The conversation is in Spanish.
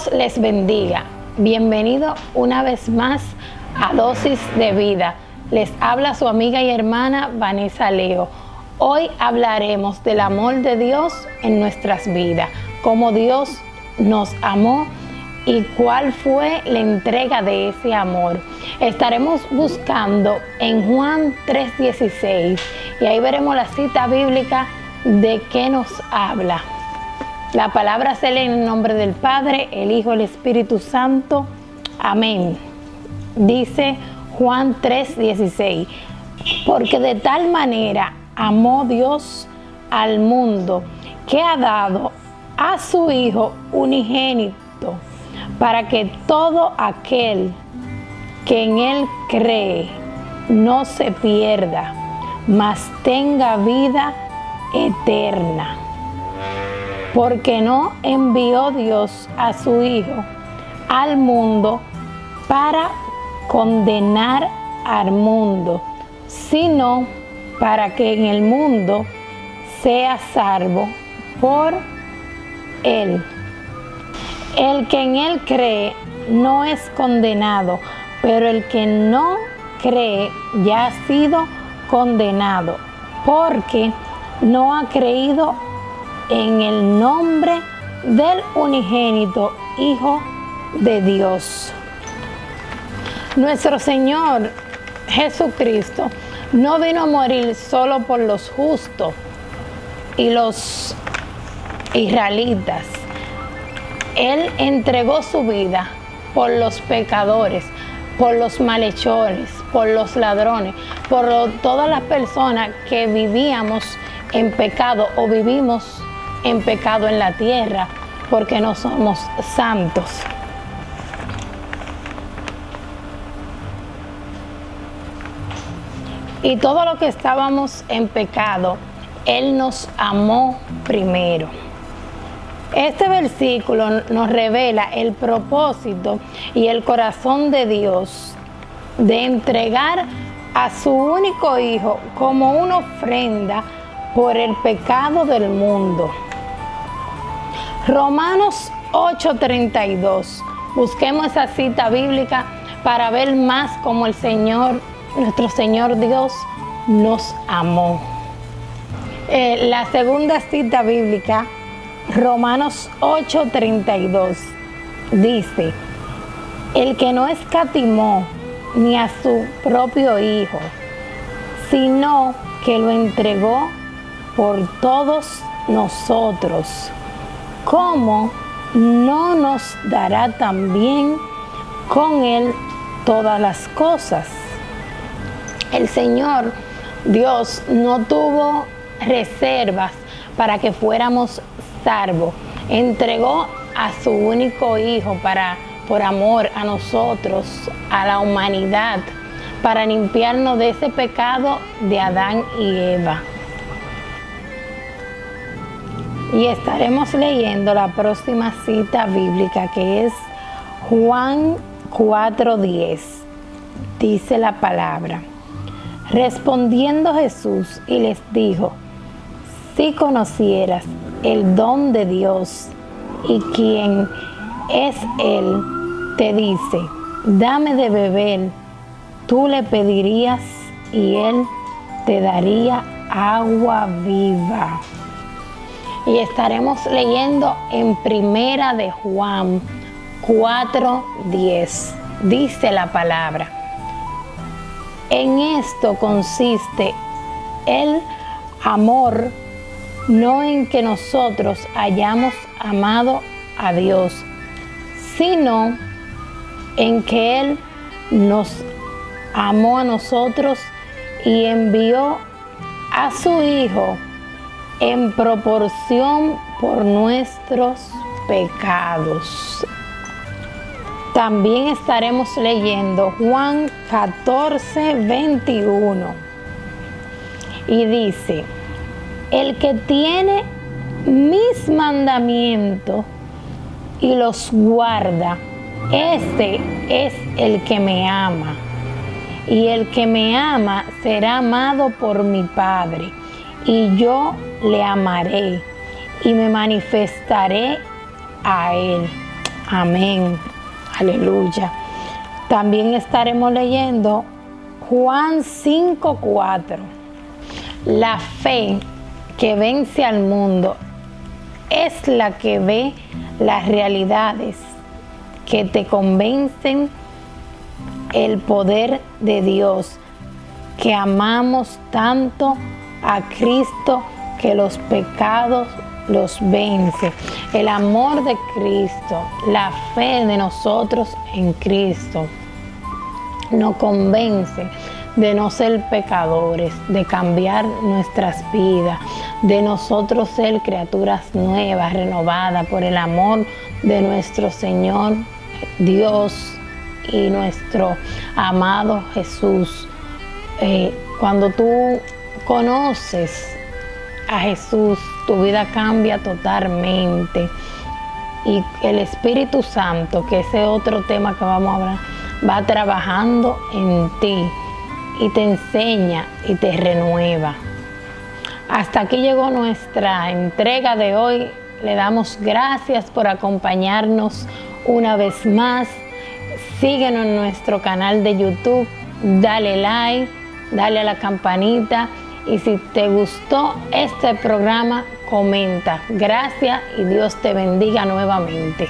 Dios les bendiga. Bienvenido una vez más a Dosis de Vida. Les habla su amiga y hermana Vanessa Leo. Hoy hablaremos del amor de Dios en nuestras vidas, cómo Dios nos amó y cuál fue la entrega de ese amor. Estaremos buscando en Juan 3:16 y ahí veremos la cita bíblica de qué nos habla. La palabra se lee en el nombre del Padre, el Hijo, el Espíritu Santo. Amén. Dice Juan 3:16, porque de tal manera amó Dios al mundo que ha dado a su Hijo unigénito para que todo aquel que en Él cree no se pierda, mas tenga vida eterna porque no envió Dios a su Hijo al mundo para condenar al mundo, sino para que en el mundo sea salvo por él. El que en él cree no es condenado, pero el que no cree ya ha sido condenado, porque no ha creído en el nombre del unigénito Hijo de Dios. Nuestro Señor Jesucristo no vino a morir solo por los justos y los israelitas. Él entregó su vida por los pecadores, por los malhechores, por los ladrones, por todas las personas que vivíamos en pecado o vivimos en pecado en la tierra porque no somos santos. Y todo lo que estábamos en pecado, Él nos amó primero. Este versículo nos revela el propósito y el corazón de Dios de entregar a su único Hijo como una ofrenda por el pecado del mundo. Romanos 8:32. Busquemos esa cita bíblica para ver más cómo el Señor, nuestro Señor Dios, nos amó. Eh, la segunda cita bíblica, Romanos 8:32, dice, el que no escatimó ni a su propio Hijo, sino que lo entregó por todos nosotros ¿cómo no nos dará también con Él todas las cosas? El Señor Dios no tuvo reservas para que fuéramos salvos. Entregó a su único Hijo para, por amor a nosotros, a la humanidad, para limpiarnos de ese pecado de Adán y Eva. Y estaremos leyendo la próxima cita bíblica que es Juan 4:10. Dice la palabra. Respondiendo Jesús y les dijo, si conocieras el don de Dios y quien es Él, te dice, dame de beber, tú le pedirías y Él te daría agua viva y estaremos leyendo en Primera de Juan 4:10. Dice la palabra. En esto consiste el amor, no en que nosotros hayamos amado a Dios, sino en que Él nos amó a nosotros y envió a su Hijo en proporción por nuestros pecados. También estaremos leyendo Juan 14, 21. Y dice, el que tiene mis mandamientos y los guarda, este es el que me ama. Y el que me ama será amado por mi Padre. Y yo le amaré y me manifestaré a Él. Amén. Aleluya. También estaremos leyendo Juan 5:4. La fe que vence al mundo es la que ve las realidades que te convencen el poder de Dios, que amamos tanto a Cristo que los pecados los vence. El amor de Cristo, la fe de nosotros en Cristo, nos convence de no ser pecadores, de cambiar nuestras vidas, de nosotros ser criaturas nuevas, renovadas por el amor de nuestro Señor Dios y nuestro amado Jesús. Eh, cuando tú conoces a Jesús, tu vida cambia totalmente. Y el Espíritu Santo, que ese otro tema que vamos a hablar, va trabajando en ti y te enseña y te renueva. Hasta aquí llegó nuestra entrega de hoy. Le damos gracias por acompañarnos una vez más. Síguenos en nuestro canal de YouTube, dale like, dale a la campanita y si te gustó este programa, comenta. Gracias y Dios te bendiga nuevamente.